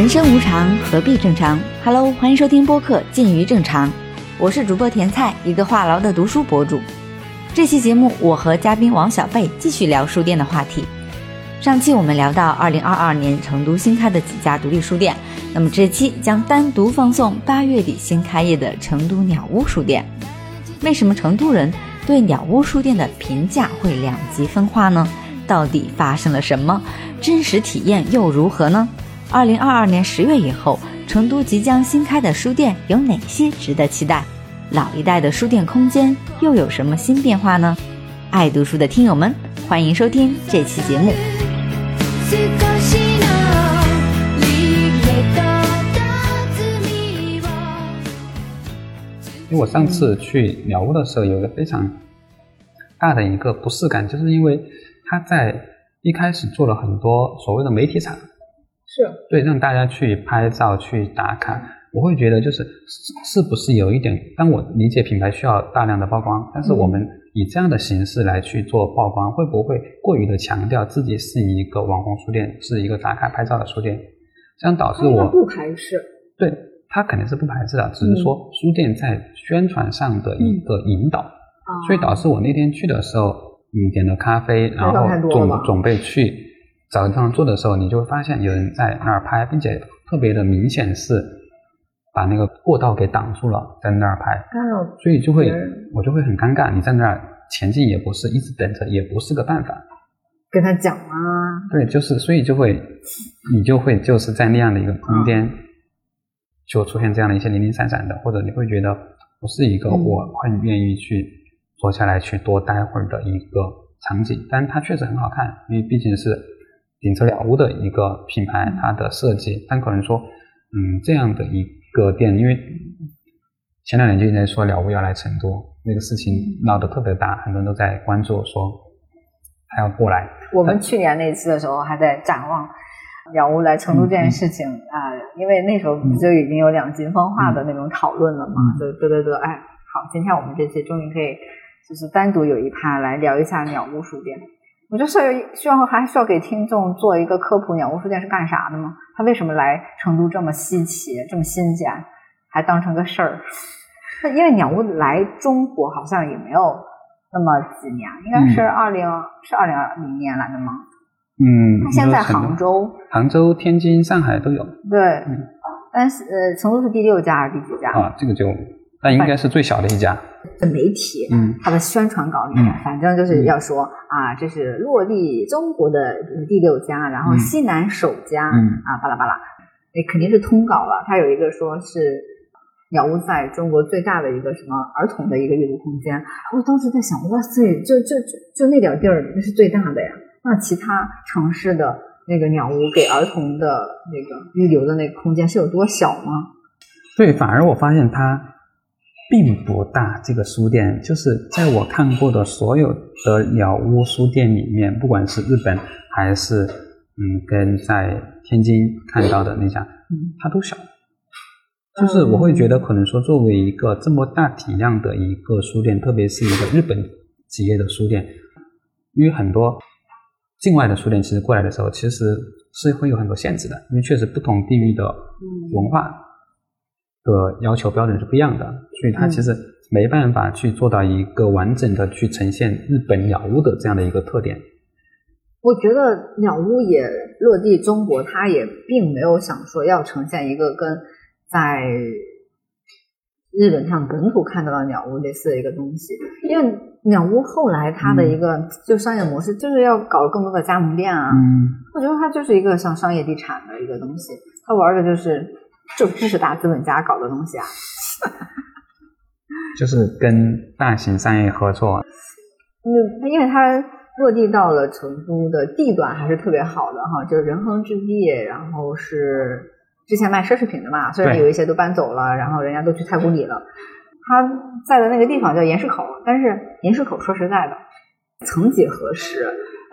人生无常，何必正常？Hello，欢迎收听播客《近于正常》，我是主播甜菜，一个话痨的读书博主。这期节目，我和嘉宾王小贝继续聊书店的话题。上期我们聊到二零二二年成都新开的几家独立书店，那么这期将单独放送八月底新开业的成都鸟屋书店。为什么成都人对鸟屋书店的评价会两极分化呢？到底发生了什么？真实体验又如何呢？二零二二年十月以后，成都即将新开的书店有哪些值得期待？老一代的书店空间又有什么新变化呢？爱读书的听友们，欢迎收听这期节目。因为我上次去鸟屋的时候，有一个非常大的一个不适感，就是因为他在一开始做了很多所谓的媒体场。是对，让大家去拍照、去打卡，我会觉得就是是不是有一点？当我理解品牌需要大量的曝光，但是我们以这样的形式来去做曝光，会不会过于的强调自己是一个网红书店，是一个打卡拍照的书店？这样导致我不排斥。对他肯定是不排斥的，只是说书店在宣传上的一个引导，所以导致我那天去的时候，嗯，点了咖啡，然后准准备去。找个地方坐的时候，你就会发现有人在那儿拍，并且特别的明显是把那个过道给挡住了，在那儿拍，所以就会我就会很尴尬。你在那儿前进也不是，一直等着也不是个办法。跟他讲啊。对，就是所以就会你就会就是在那样的一个空间，就出现这样的一些零零散散的，或者你会觉得不是一个我很愿意去坐下来去多待会儿的一个场景。但它确实很好看，因为毕竟是。顶车了屋的一个品牌，它的设计，但可能说，嗯，这样的一个店，因为前两年就一直在说了屋要来成都，那个事情闹得特别大，很多人都在关注，说他要过来。我们。去年那次的时候还在展望了屋来成都这件事情啊，因为那时候就已经有两极分化的那种讨论了嘛，就得得得，哎，好，今天我们这期终于可以就是单独有一趴来聊一下鸟屋书店。我就是需要还需要给听众做一个科普，鸟屋书店是干啥的吗？它为什么来成都这么稀奇、这么新鲜，还当成个事儿？因为鸟屋来中国好像也没有那么几年，应该是二零是二零二零年来的吗？嗯，它现在杭州、杭州、天津、上海都有。对，但是呃，成都是第六家还是第几家？啊，这个就。那应该是最小的一家。媒体，嗯，它的宣传稿里面，反正就是要说啊，这是落地中国的第六家，然后西南首家，嗯啊，巴拉巴拉，那肯定是通稿了。它有一个说是鸟屋在中国最大的一个什么儿童的一个阅读空间。我当时在想，哇塞，就就就就那点地儿，那是最大的呀。那其他城市的那个鸟屋给儿童的那个预留的那个空间是有多小吗？对，反而我发现它。并不大，这个书店就是在我看过的所有的鸟屋书店里面，不管是日本还是嗯，跟在天津看到的那家，它都小。就是我会觉得，可能说作为一个这么大体量的一个书店，特别是一个日本企业的书店，因为很多境外的书店其实过来的时候，其实是会有很多限制的，因为确实不同地域的文化。的要求标准是不一样的，所以它其实没办法去做到一个完整的去呈现日本鸟屋的这样的一个特点。我觉得鸟屋也落地中国，它也并没有想说要呈现一个跟在日本上本土看到的鸟屋类似的一个东西。因为鸟屋后来它的一个就商业模式就是要搞更多的加盟店啊，我觉得它就是一个像商业地产的一个东西，它玩的就是。就支持大资本家搞的东西啊，就是跟大型商业合作。嗯，因为它落地到了成都的地段还是特别好的哈，就是人恒置地，然后是之前卖奢侈品的嘛，虽然有一些都搬走了，然后人家都去太古里了。他在的那个地方叫盐市口，但是盐市口说实在的，曾几何时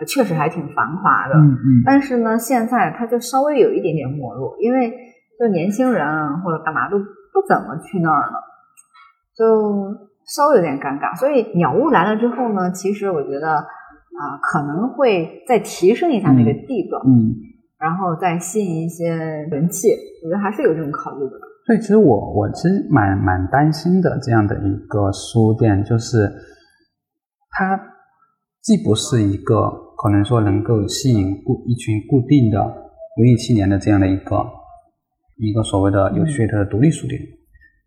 确实还挺繁华的。嗯嗯。但是呢，现在它就稍微有一点点没落，因为。就年轻人或者干嘛都不怎么去那儿了，就稍微有点尴尬。所以鸟屋来了之后呢，其实我觉得啊，可能会再提升一下那个地段。嗯，然后再吸引一些人气，我觉得还是有这种考虑的。所以其实我我其实蛮蛮担心的这样的一个书店，就是它既不是一个可能说能够吸引固一群固定的文艺青年的这样的一个一个所谓的有噱头的独立书店，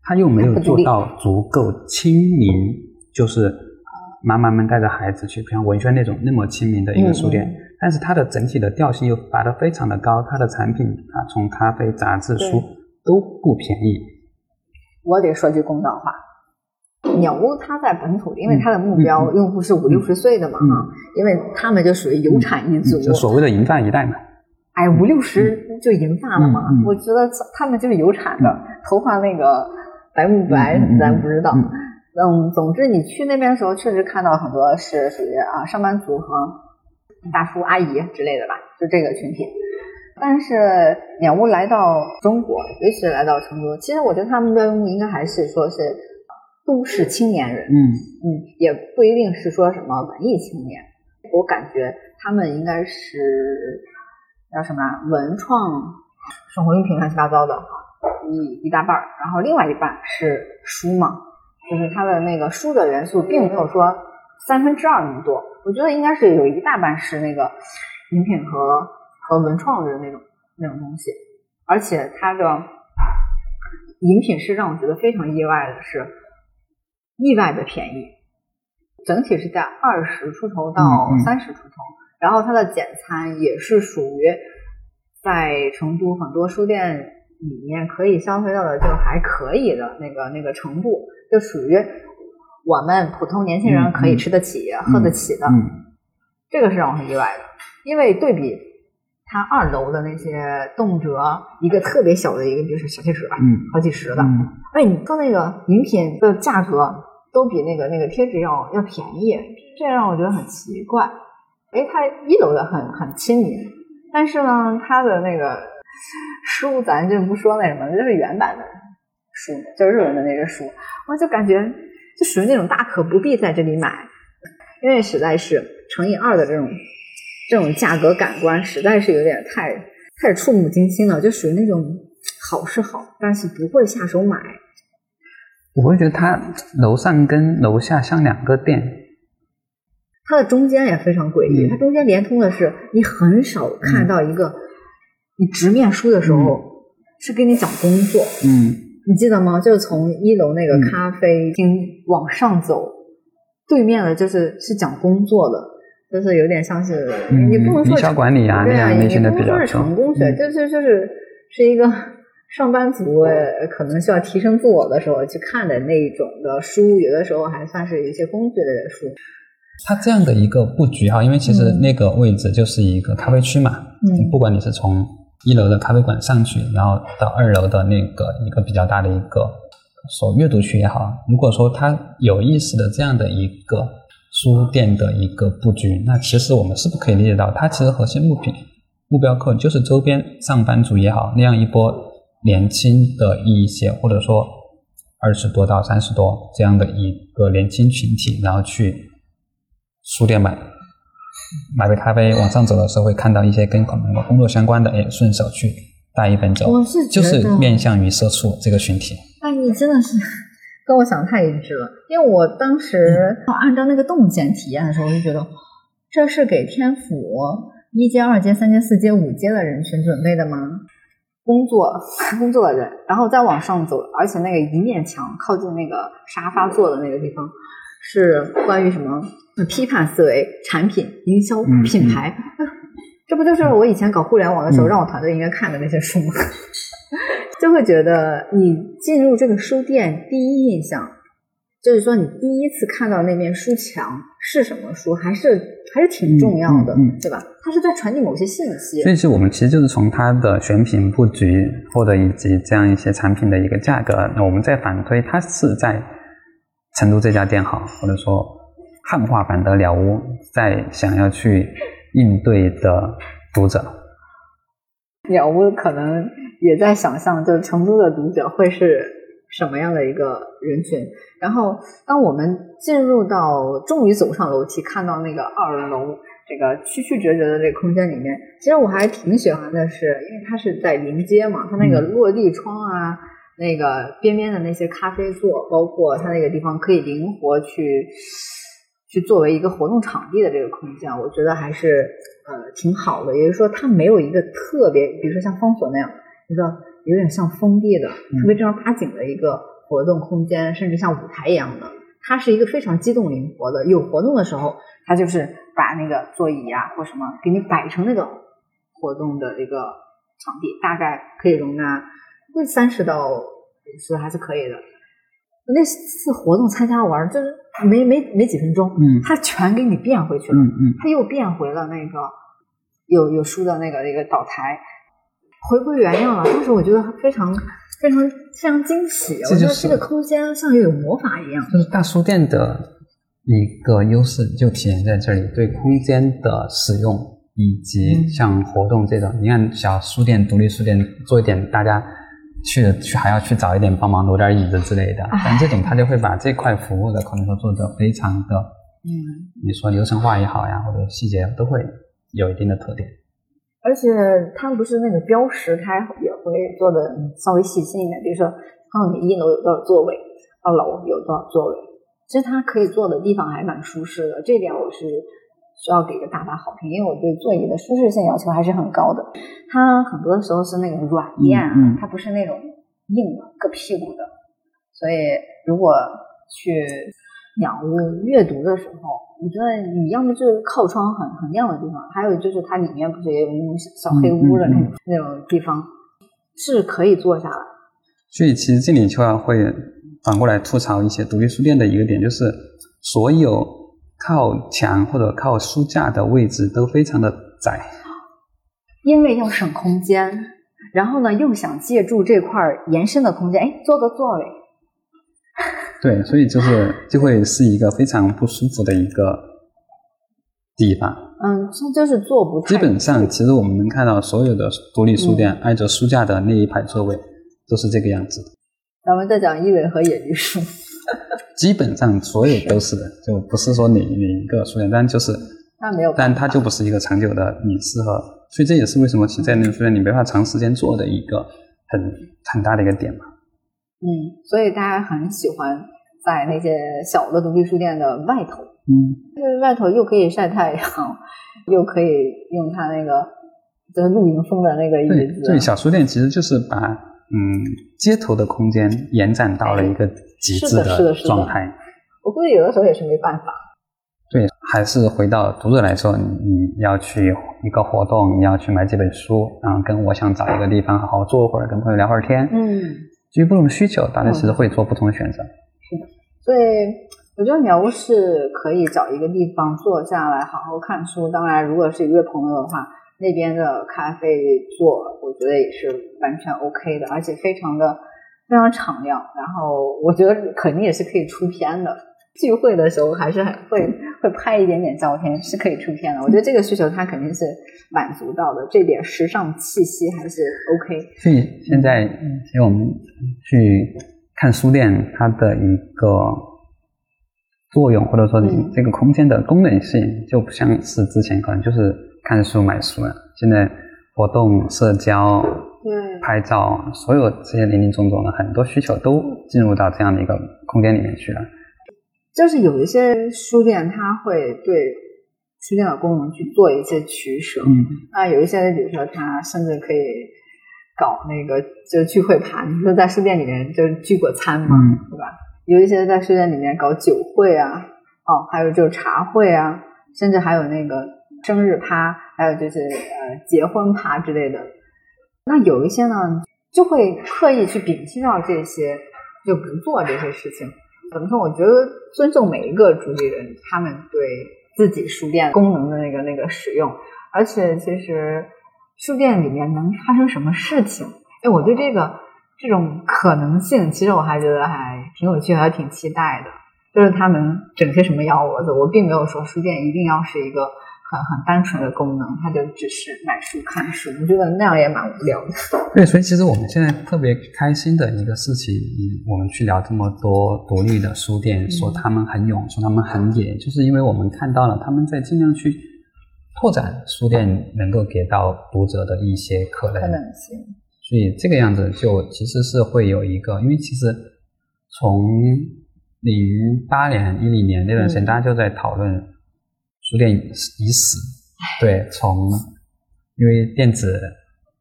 它又没有做到足够亲民，就是妈妈们带着孩子去，像文轩那种那么亲民的一个书店。但是它的整体的调性又拔得非常的高，它的产品啊，从咖啡、杂志、书都不便宜。我得说句公道话，鸟屋它在本土，因为它的目标用户是五六十岁的嘛，哈，因为他们就属于有产一族，就所谓的银发一代嘛。哎，五六十就银发了嘛？我觉得他们就是有产的，头发那个白不白咱不知道。嗯，总之你去那边的时候，确实看到很多是属于啊上班族和。大叔、阿姨之类的吧，就这个群体。但是鸟屋来到中国，尤其是来到成都，其实我觉得他们的用户应该还是说是都市青年人。嗯嗯，也不一定是说什么文艺青年。我感觉他们应该是叫什么文创、生活用品乱七八糟的。一一大半儿，然后另外一半是书嘛，就是它的那个书的元素并没有说三分之二那么多。我觉得应该是有一大半是那个饮品和和文创的那种那种东西，而且它的饮品是让我觉得非常意外的是意外的便宜，整体是在二十出头到三十出头，然后它的简餐也是属于在成都很多书店里面可以消费到的就还可以的那个那个程度，就属于。我们普通年轻人可以吃得起、喝得起的，这个是让我很意外的。因为对比它二楼的那些动辄一个特别小的一个，就是小贴纸，嗯，好几十的，哎，你说那个饮品的价格都比那个那个贴纸要要便宜，这让我觉得很奇怪。哎，它一楼的很很亲民，但是呢，它的那个书咱就不说那什么，就是原版的书，就是日文的那个书，我就感觉。就属于那种大可不必在这里买，因为实在是乘以二的这种这种价格感官，实在是有点太太触目惊心了。就属于那种好是好，但是不会下手买。我会觉得它楼上跟楼下像两个店，它的中间也非常诡异。它中间连通的是，你很少看到一个你直面书的时候是跟你讲工作。嗯。你记得吗？就是从一楼那个咖啡厅往上走，对面的就是是讲工作的，就是有点像是你不能说营销管理啊，对啊，你不能说是成功学，就是就是是一个上班族可能需要提升自我的时候去看的那种的书，有的时候还算是一些工具类的书。它这样的一个布局哈，因为其实那个位置就是一个咖啡区嘛，嗯，不管你是从。一楼的咖啡馆上去，然后到二楼的那个一个比较大的一个所阅读区也好，如果说它有意识的这样的一个书店的一个布局，那其实我们是不是可以理解到，它其实核心目品目标客就是周边上班族也好，那样一波年轻的一些或者说二十多到三十多这样的一个年轻群体，然后去书店买。买杯咖啡，往上走的时候会看到一些跟可能工作相关的，哎，顺手去带一本走。我是就是面向于社畜这个群体。哎，你真的是跟我想的太一致了。因为我当时按照那个动线体验的时候，我就觉得这是给天府一阶、二阶、三阶、四阶、五阶的人群准备的吗？工作工作的人，然后再往上走，而且那个一面墙靠近那个沙发坐的那个地方。是关于什么批判思维、产品营销、品牌，这不就是我以前搞互联网的时候让我团队应该看的那些书吗？就会觉得你进入这个书店，第一印象就是说你第一次看到那面书墙是什么书，还是还是挺重要的，对吧？它是在传递某些信息。所以是我们其实就是从它的选品布局，或者以及这样一些产品的一个价格，那我们再反推，它是在。成都这家店好，或者说汉化版的了屋，在想要去应对的读者，了屋可能也在想象，就是成都的读者会是什么样的一个人群。然后，当我们进入到终于走上楼梯，看到那个二楼这个曲曲折折的这个空间里面，其实我还挺喜欢的是，因为它是在临街嘛，它那个落地窗啊，那个边边的那些咖啡座，包括它那个地方可以灵活去去作为一个活动场地的这个空间，我觉得还是呃挺好的。也就是说，它没有一个特别，比如说像方所那样一个有点像封闭的、特别正儿八经的一个活动空间，甚至像舞台一样的。它是一个非常机动灵活的，有活动的时候，它就是把那个座椅啊或什么给你摆成那个活动的一个场地，大概可以容纳那三十到五十还是可以的。那次活动参加完就是没没没几分钟，嗯它全给你变回去了，嗯嗯，它又变回了那个有有书的那个那个岛台，回归原样了。当时我觉得非常非常非常惊喜，我觉得这个空间像有魔法一样。就是大书店的一个优势就体现在这里，对空间的使用以及嗯像活动这种，你看小书店、独立书店做一点，大家去了去还要去找一点帮忙挪点椅子之类的，哎但这种他就会把这块服务的可能说做得非常的，嗯，你说流程化也好呀，或者细节都会有一定的特点。而且他们不是那个标识，他也会做的稍微细心一点，比如说告诉你一楼有多少座位，二楼有多少座位，其实他可以坐的地方还蛮舒适的，这点我是需要给个大大好评，因为我对座椅的舒适性要求还是很高的。它很多时候是那种软垫啊，嗯嗯它不是那种硬的硌屁股的，所以如果去鸟屋阅读的时候，我觉得你要么就是靠窗很很亮的地方，还有就是它里面不是也有那种小小黑屋的那种、那种地方，是可以坐下来。所以其实这里就要会反过来吐槽一些独立书店的一个点，就是所有靠墙或者靠书架的位置都非常的窄。因为要省空间，然后呢又想借助这块儿延伸的空间，哎，做个座位。对，所以就是就会是一个非常不舒服的一个地方。嗯，这就是坐不太基本上，其实我们能看到所有的独立书店挨着书架的那一排座位都是这个样子的，咱们再讲一维和野梨树，基本上所有都是的，就不是说哪哪一个书店，但就是，那没有但法，它就不是一个长久的你适合，所以这也是为什么其实在那个书店你没法长时间做的一个很很大的一个点嘛。嗯，所以大家很喜欢在那些小的独立书店的外头，嗯，就是外头又可以晒太阳，又可以用它那个就是露营风的那个椅，子，对小书店其实就是把嗯街头的空间延展到了一个极致的状态。我估计有的时候也是没办法。对，还是回到读者来说，你你要去一个活动，你要去买几本书，然后跟我想找一个地方好好坐会儿，跟朋友聊会儿天。嗯，基于不同需求，大家其实会做不同的选择。是的所以我觉得鸟屋是可以找一个地方坐下来好好看书。当然，如果是约朋友的话，那边的咖啡座我觉得也是完全 OK 的，而且非常的非常敞亮。然后我觉得肯定也是可以出片的。聚会的时候还是很会会拍一点点照片，是可以出片的。我觉得这个需求它肯定是满足到的，这点时尚气息还是 OK。所以现在，其实我们去看书店，它的一个作用，或者说你这个空间的功能性，就不像是之前可能就是看书买书了。现在活动、社交、对拍照，所有这些林林总总的很多需求都进入到这样的一个空间里面去了。就是有一些书店，它会对书店的功能去做一些取舍。嗯，那有一些，比如说它甚至可以搞那个就聚会盘，你说在书店里面就是聚过餐嘛，嗯对吧？有一些在书店里面搞酒会啊，哦，还有就是茶会啊，甚至还有那个生日趴，还有就是呃结婚趴之类的。那有一些呢，就会刻意去摒弃掉这些，就不做这些事情。怎么说？我觉得尊重每一个主理人，他们对自己书店功能的那个那个使用，而且其实书店里面能发生什么事情？哎，我对这个这种可能性，其实我还觉得还挺有趣，还挺期待的。就是他能整些什么幺蛾子？我并没有说书店一定要是一个很很单纯的功能，它就只是买书看书。我觉得那样也蛮无聊的。对，所以其实我们现在特别开心的一个事情，嗯我们去聊这么多独立的书店，说他们很勇，说他们很野，就是因为我们看到了他们在尽量去拓展书店能够给到读者的一些可能可能性。所以这个样子就其实是会有一个，因为其实从零八年、一零年那段时间，嗯大家就在讨论书店已死，对，从因为电子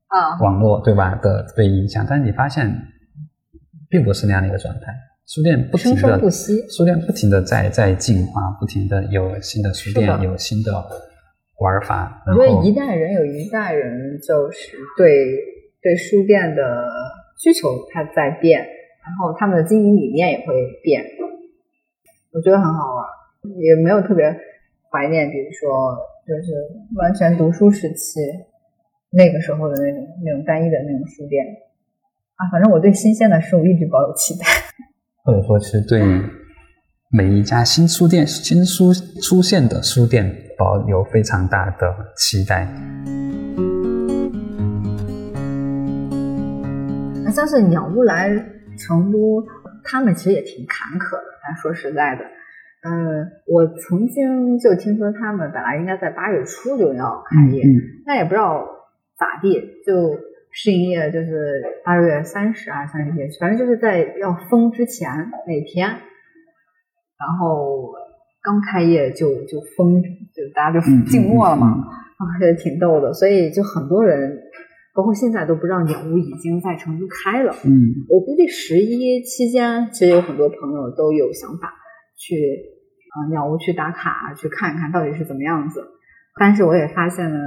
啊，网络对吧的被影响，但是你发现并不是那样的一个状态，书店不停生的生不息。书店不停的在在进化，不停的有新的书店，有新的玩法，我觉得一代人有一代人就是对对书店的需求它在变，然后他们的经营理念也会变，我觉得很好玩，也没有特别怀念，比如说就是完全读书时期那个时候的那种那种单一的那种书店啊，反正我对新鲜的事物一直抱有期待。或者说是对每一家新书店、新书出现的书店保有非常大的期待。那像是鸟屋来成都，他们其实也挺坎坷的。咱说实在的，嗯，我曾经就听说他们本来应该在八月初就要开业，嗯但也不知道咋地，就试营业就是八月三十还是三十一，反正就是在要封之前那天，然后刚开业就就封，就大家就嗯静默了嘛，啊，也挺逗的。所以就很多人，包括现在都不知道鸟屋已经在成都开了。嗯我估计十一期间，其实有很多朋友都有想法去啊、呃鸟屋去打卡，去看一看到底是怎么样子。但是我也发现了，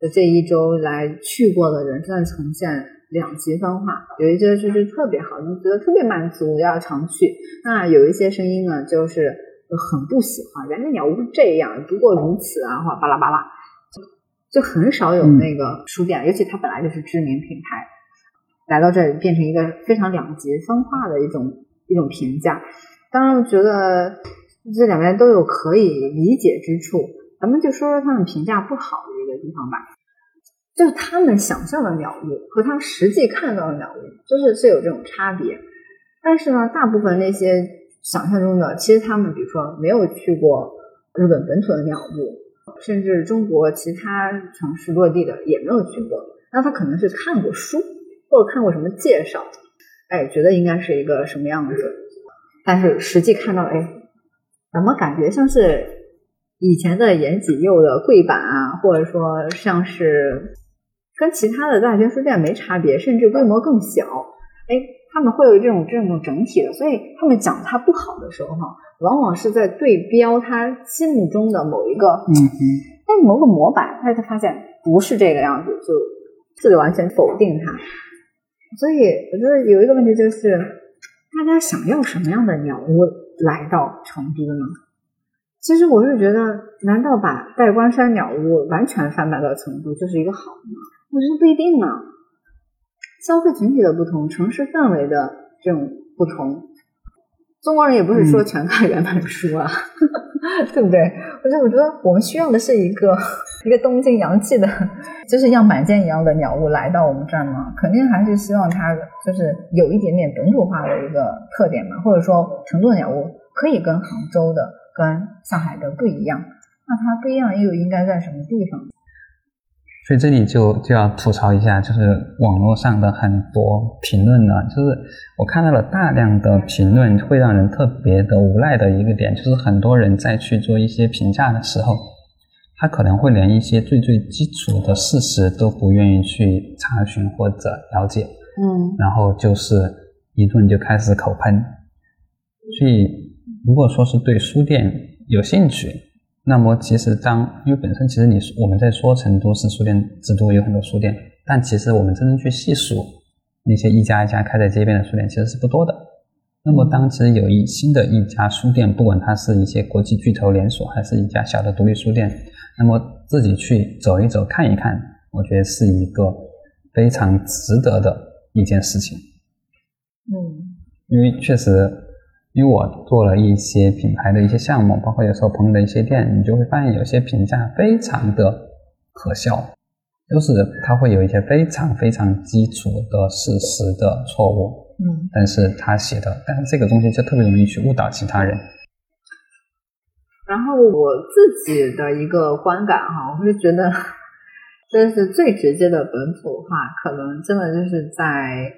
就这一周来去过的人，真的呈现两极分化。有一些就是特别好，你觉得特别满足，要常去；那有一些声音呢，就是很不喜欢，人家鸟屋这样，不过如此啊，或巴拉巴拉，就就很少有嗯那个书店，尤其它本来就是知名品牌。来到这里变成一个非常两极分化的一种一种评价。当然，我觉得这两边都有可以理解之处。咱们就说说他们评价不好的一个地方吧，就是他们想象的鸟屋和他实际看到的鸟屋，就是是有这种差别。但是呢，大部分那些想象中的，其实他们比如说没有去过日本本土的鸟屋，甚至中国其他城市落地的也没有去过，那他可能是看过书。或者看过什么介绍，哎，觉得应该是一个什么样子，但是实际看到，哎，怎么感觉像是以前的延禧柚的柜板啊，或者说像是跟其他的大型书店没差别，甚至规模更小，哎，他们会有这种这种整体的，所以他们讲它不好的时候哈，往往是在对标他心目中的某一个，嗯嗯，但是某个模板，他就发现不是这个样子，就自己完全否定它。所以我觉得有一个问题就是，大家想要什么样的鸟屋来到成都呢？其实我是觉得，难道把代官山鸟屋完全贩卖到成都就是一个好吗？我觉得不一定呢。消费群体的不同，城市氛围的这种不同，中国人也不是说全看原本书啊，对不对？我觉得，我觉得我们需要的是一个 一个东京洋气的，就是像满间一样的鸟屋来到我们这儿嘛，肯定还是希望它就是有一点点本土化的一个特点嘛，或者说成都的鸟屋可以跟杭州的、跟上海的不一样，那它不一样又应该在什么地方？所以这里就就要吐槽一下，就是网络上的很多评论呢，就是我看到了大量的评论，会让人特别的无奈的一个点，就是很多人在去做一些评价的时候，他可能会连一些最最基础的事实都不愿意去查询或者了解，嗯然后就是一顿就开始口喷。所以，如果说是对书店有兴趣，那么其实当因为本身其实你我们在说成都是书店之都，有很多书店，但其实我们真正去细数那些一家一家开在街边的书店，其实是不多的。那么当其实有一新的一家书店，不管它是一些国际巨头连锁，还是一家小的独立书店，那么自己去走一走、看一看，我觉得是一个非常值得的一件事情。嗯因为确实，因为我做了一些品牌的一些项目，包括有时候朋友的一些店，你就会发现有些评价非常的可笑，就是它会有一些非常非常基础的事实的错误，嗯但是他写的，但是这个东西就特别容易去误导其他人。然后我自己的一个观感哈，我会觉得，真是最直接的本土化，可能真的就是在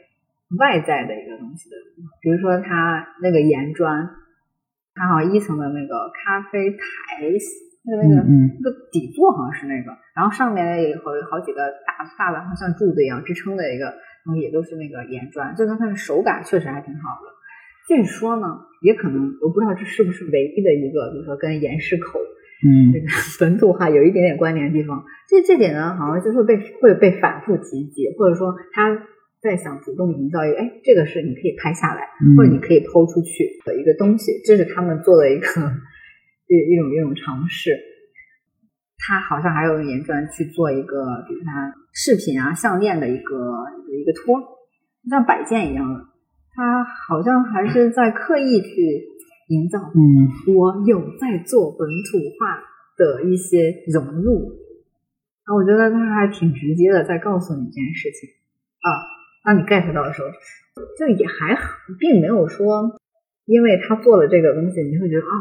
外在的一个东西的，比如说它那个岩砖，它好像一层的那个咖啡台，那个那个那个底座好像是那个，然后上面也有好几个大大的，好像柱子一样支撑的一个，然后也都是那个岩砖，就它的手感确实还挺好的。据说呢，也可能我不知道这是不是唯一的一个，比如说跟岩石口，嗯，这个 本土化有一点点关联的地方。这这点呢，好像就会被会被反复提及，或者说他在想主动营造一个，哎，这个是你可以拍下来，或者你可以抛出去的一个东西，这是他们做的一个一一种一种尝试。他好像还有用岩砖去做一个，比如他饰品啊、项链的一个一个一个托，像摆件一样的。他好像还是在刻意去营造，嗯，我有在做本土化的一些融入，啊，我觉得他还挺直接的在告诉你这件事情啊，当你 get 到的时候，就也还好，并没有说因为他做了这个东西，你会觉得啊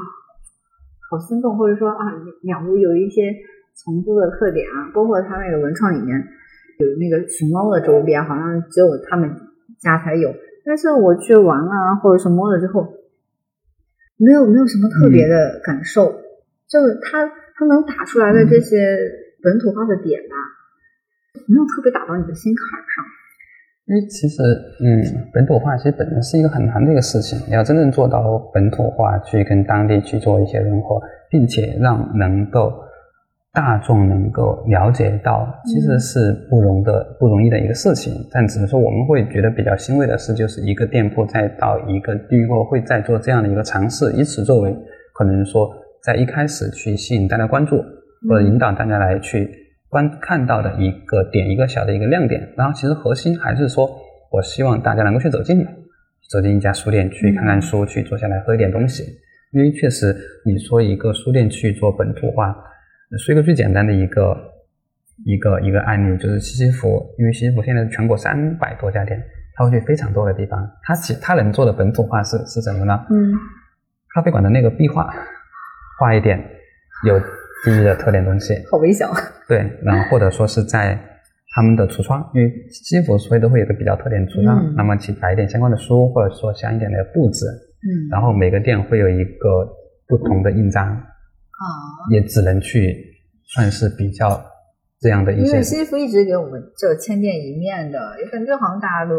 好心动，或者说啊两屋有一些重复的特点啊，包括他那个文创里面有那个熊猫的周边，好像只有他们家才有。但是我去玩啊，或者是摸了之后，没有没有什么特别的感受，就是它它能打出来的这些本土化的点吧，没有特别打到你的心坎上。因为其实，嗯，本土化其实本身是一个很难的一个事情，你要真正做到本土化，去跟当地去做一些融合，并且让能够。大众能够了解到，其实是不容的不容易的一个事情。但只是说，我们会觉得比较欣慰的是，就是一个店铺再到一个地域后，会再做这样的一个尝试，以此作为可能说在一开始去吸引大家关注，或者引导大家来去观看到的一个点，一个小的一个亮点。然后，其实核心还是说，我希望大家能够去走进来，走进一家书店去看看书，去坐下来喝一点东西。因为确实，你说一个书店去做本土化。说一个最简单的一个一个一个案例，就是西西弗，因为西西弗现在全国三百多家店，他会去非常多的地方。他其他能做的本土化是是什么呢？嗯，咖啡馆的那个壁画，画一点有地域的特点东西，好微小。对，然后或者说是在他们的橱窗，因为西服所以都会有个比较特点橱窗，那么去摆一点相关的书，或者说香一点的布置。嗯，然后每个店会有一个不同的印章。啊，也只能去算是比较这样的一些。因为西服一直给我们就千店一面的，也感觉好像大家都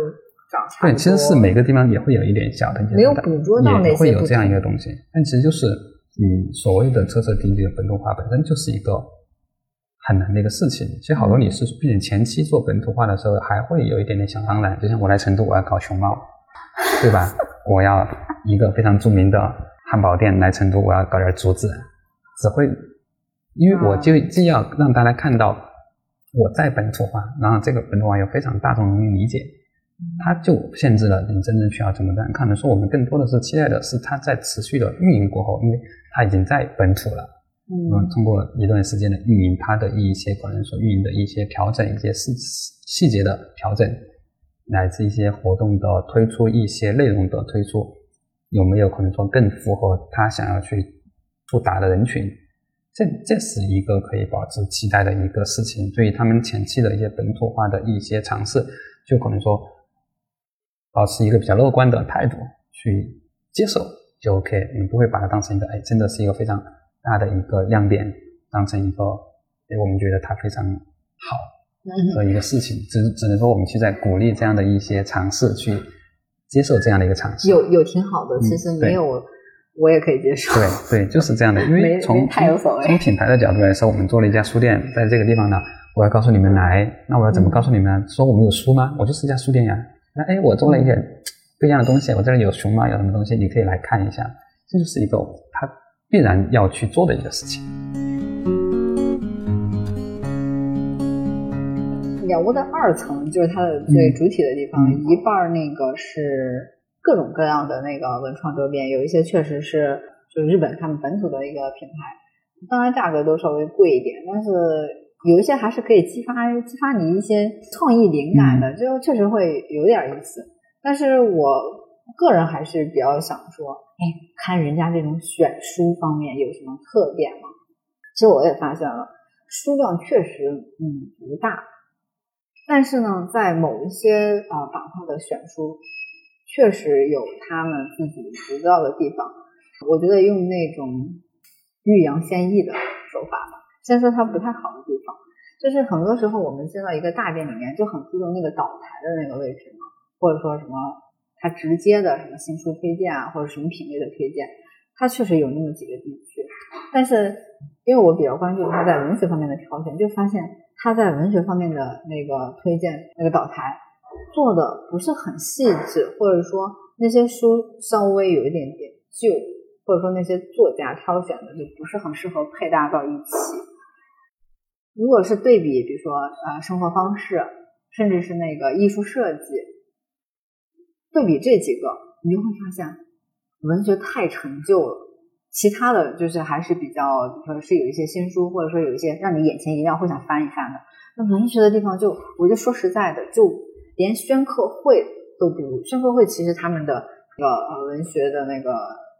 长差不。对，其实是每个地方也会有一点小的，没有捕捉到那些会有这样一个东西。但其实就是你所谓的特色地区的本土化本身就是一个很难的一个事情。其实好多你是，并且前期做本土化的时候还会有一点点想当然，就像我来成都我要搞熊猫，对吧？我要一个非常著名的汉堡店来成都，我要搞点竹子。只会，因为我就既要让大家看到我在本土化，然后这个本土化又非常大众容易理解，它就限制了你真正需要怎么样看的。说我们更多的是期待的是它在持续的运营过后，因为它已经在本土了，嗯，通过一段时间的运营，它的一些可能说运营的一些调整，一些细细节的调整，乃至一些活动的推出，一些内容的推出，有没有可能说更符合他想要去。触达的人群，这这是一个可以保持期待的一个事情。对于他们前期的一些本土化的一些尝试，就可能说保持一个比较乐观的态度去接受就 OK。你不会把它当成一个哎，真的是一个非常大的一个亮点，当成一个哎，我们觉得它非常好的一个事情。只只能说我们去在鼓励这样的一些尝试，去接受这样的一个尝试。有有挺好的，其实没有。我也可以接受。对对，就是这样的。因为从从品牌的角度来说，我们做了一家书店，在这个地方呢，我要告诉你们来，那我要怎么告诉你们？说我们有书吗？我就是一家书店呀。那哎，我做了一些不一样的东西，我这里有熊猫，有什么东西，你可以来看一下。这就是一个他必然要去做的一个事情。鸟屋的二层就是它的最主体的地方，一半那个是。各种各样的那个文创周边，有一些确实是就是日本他们本土的一个品牌，当然价格都稍微贵一点，但是有一些还是可以激发激发你一些创意灵感的，就确实会有点意思。但是我个人还是比较想说，哎，看人家这种选书方面有什么特点吗？其实我也发现了，书量确实嗯不大，但是呢，在某一些呃板块的选书，确实有他们自己独到的地方。我觉得用那种欲扬先抑的手法吧，先说它不太好的地方，就是很多时候我们进到一个大店里面，就很注重那个导台的那个位置嘛，或者说什么它直接的什么新书推荐啊，或者什么品类的推荐，它确实有那么几个地区，但是因为我比较关注它在文学方面的挑选，就发现它在文学方面的那个推荐那个导台做的不是很细致，或者说那些书稍微有一点点旧。或者说那些作家挑选的就不是很适合配搭到一起。如果是对比，比如说呃生活方式，甚至是那个艺术设计，对比这几个，你就会发现文学太陈旧了。其他的就是还是比较，比如说是有一些新书，或者说有一些让你眼前一亮会想翻一翻的。那文学的地方就，我就说实在的，就连宣课会都不如。宣课会其实他们的那个呃文学的那个。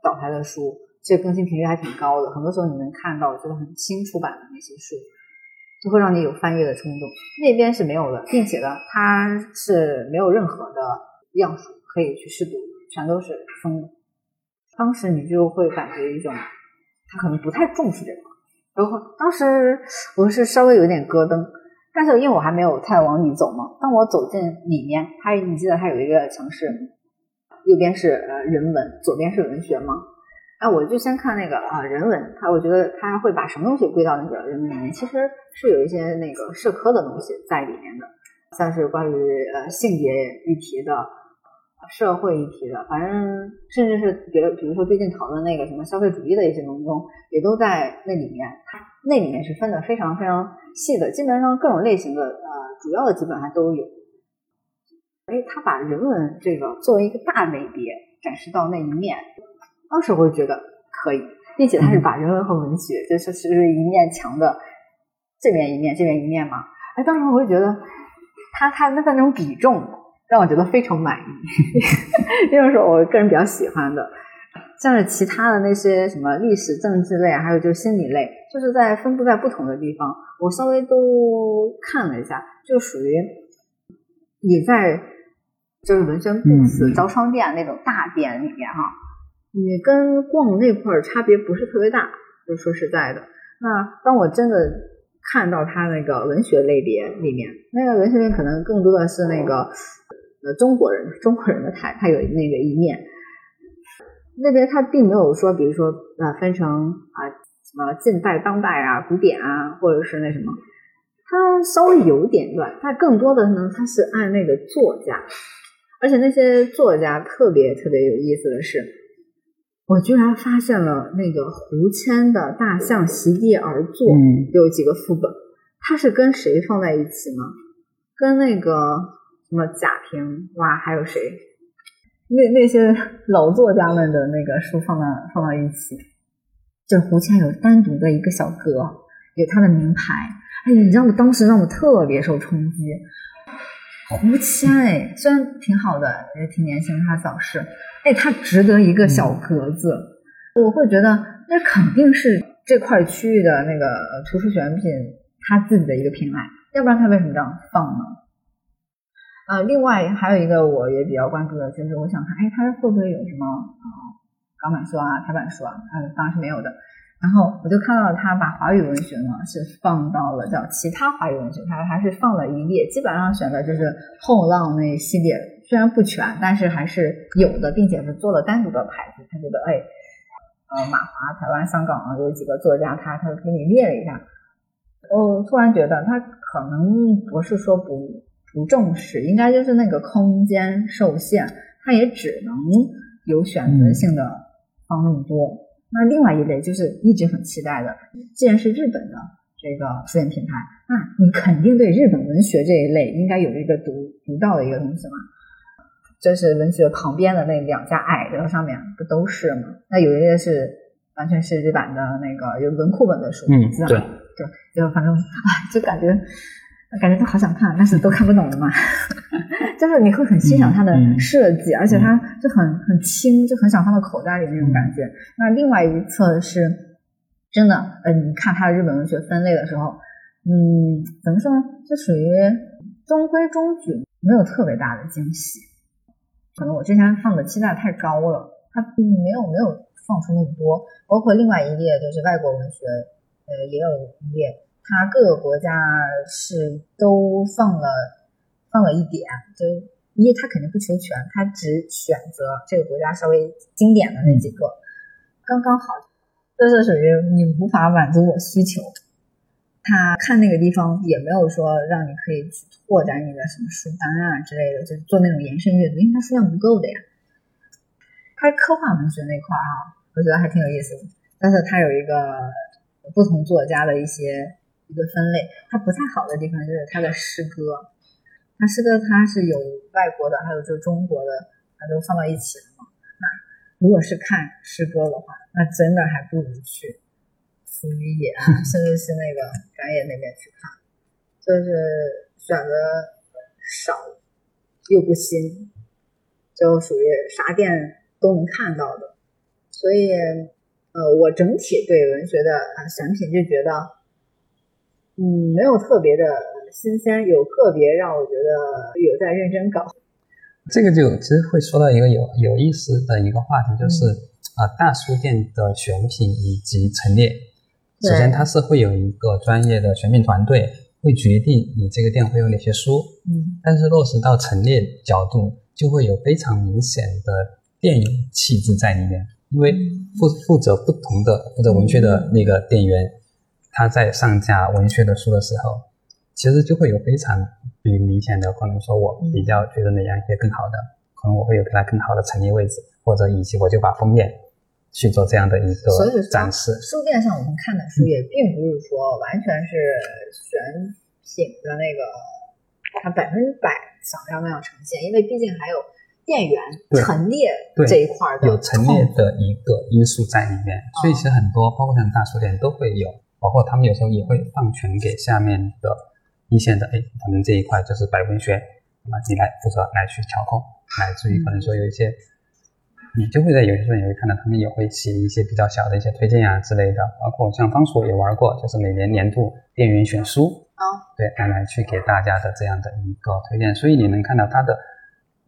导台的书，这更新频率还挺高的。很多时候你能看到，就是很新出版的那些书，就会让你有翻页的冲动。那边是没有的，并且呢，它是没有任何的样书可以去试读，全都是封的。当时你就会感觉一种，他可能不太重视这个。然后当时我是稍微有点咯噔，但是因为我还没有太往里走嘛。当我走进里面，它你记得它有一个城市。右边是呃人文，左边是文学吗？哎，我就先看那个啊人文，他我觉得他会把什么东西归到那个人文里面？其实是有一些那个社科的东西在里面的，像是关于呃性别议题的、社会议题的，反正甚至是比如比如说最近讨论那个什么消费主义的一些东西，也都在那里面。它那里面是分的非常非常细的，基本上各种类型的呃主要的基本上都有。哎，他把人文这个作为一个大类别展示到那一面，当时我就觉得可以，并且他是把人文和文学就是是一面墙的这面一面，这面一面嘛。哎，当时我就觉得他他那那种比重让我觉得非常满意，因为是我个人比较喜欢的。像是其他的那些什么历史、政治类，还有就是心理类，就是在分布在不同的地方，我稍微都看了一下，就属于也在。就是文轩布斯招商店那种大店里面哈，你跟逛那块儿差别不是特别大。就说实在的，那当我真的看到他那个文学类别里面，那个文学类可能更多的是那个呃中国人中国人的台，他有那个一面。那边他并没有说，比如说呃分成啊什么近代、当代啊、古典啊，或者是那什么，他稍微有点乱。但更多的呢，他是按那个作家。而且那些作家特别特别有意思的是，我居然发现了那个胡谦的《大象席地而坐》有几个副本，他是跟谁放在一起呢？跟那个什么贾平哇，还有谁？那那些老作家们的那个书放到放到一起，就胡谦有单独的一个小格，有他的名牌。哎，你知道我当时让我特别受冲击。胡谦哎，虽然挺好的，也挺年轻，他早逝，哎，他值得一个小格子。我会觉得那肯定是这块区域的那个图书选品他自己的一个品牌，要不然他为什么这样放呢？呃，另外还有一个我也比较关注的就是，我想看，哎，他会不会有什么啊港版书啊、台版书啊？嗯，当然是没有的。然后我就看到他把华语文学呢是放到了叫其他华语文学，他还是放了一列，基本上选的就是后浪那系列，虽然不全，但是还是有的，并且是做了单独的牌子。他觉得哎，呃，马华、台湾、香港啊有几个作家，他他给你列了一下。我突然觉得他可能不是说不不重视，应该就是那个空间受限，他也只能有选择性的放那么多。那另外一类就是一直很期待的，既然是日本的这个书店品牌，那你肯定对日本文学这一类应该有一个独独到的一个东西嘛。这是文学旁边的那两家矮的上面不都是吗？那有一些是完全是日版的那个有文库本的书，嗯，对对，就反正哎，就感觉感觉都好想看，但是都看不懂的嘛。就是你会很欣赏它的设计，而且它就很很轻，就很想放到口袋里那种感觉。那另外一侧是真的，呃，你看它的日本文学分类的时候，嗯，怎么说呢？就属于中规中矩，没有特别大的惊喜。可能我之前放的期待太高了，它没有没有放出那么多。包括另外一列就是外国文学，呃，也有一列。它各个国家是都放了放了一点，就因为它肯定不求全，它只选择这个国家稍微经典的那几个，刚刚好，就是属于你无法满足我需求。他看那个地方也没有说让你可以去拓展你的什么书单啊之类的，就做那种延伸阅读，因为它数量不够的呀。它科幻文学那块儿哈，我觉得还挺有意思的，但是它有一个不同作家的一些。一个分类，它不太好的地方就是它的诗歌，它诗歌它是有外国的，还有就是中国的，它都放到一起了嘛。那如果是看诗歌的话，那真的还不如去福于野，甚至是那个赶野那边去看，就是选择少又不新，就属于啥店都能看到的。所以，呃，我整体对文学的啊选品就觉得。嗯，没有特别的新鲜，有个别让我觉得有在认真搞。这个就其实会说到一个有有意思的一个话题，就是啊，大书店的选品以及陈列。首先，它是会有一个专业的选品团队，会决定你这个店会有哪些书。嗯。但是落实到陈列角度，就会有非常明显的电影气质在里面，因为负负责不同的负责文学的那个店员。他在上架文学的书的时候，其实就会有非常比明显的，可能说我比较觉得哪样一些更好的，可能我会有给他更好的陈列位置，或者以及我就把封面去做这样的一个展示。书店上我们看的书也并不是说完全是选品的那个，它百分之百想要那样呈现，因为毕竟还有店员陈列这一块的有陈列的一个因素在里面，所以其实很多包括像大书店都会有。包括他们有时候也会放权给下面的一线的，哎，可能这一块就是百文学，那么你来负责来去调控，乃至于可能说有一些，你就会在有些时候也会看到他们也会写一些比较小的一些推荐啊之类的，包括像方叔也玩过，就是每年年度店员选书，啊，对，来来去给大家的这样的一个推荐，所以你能看到它的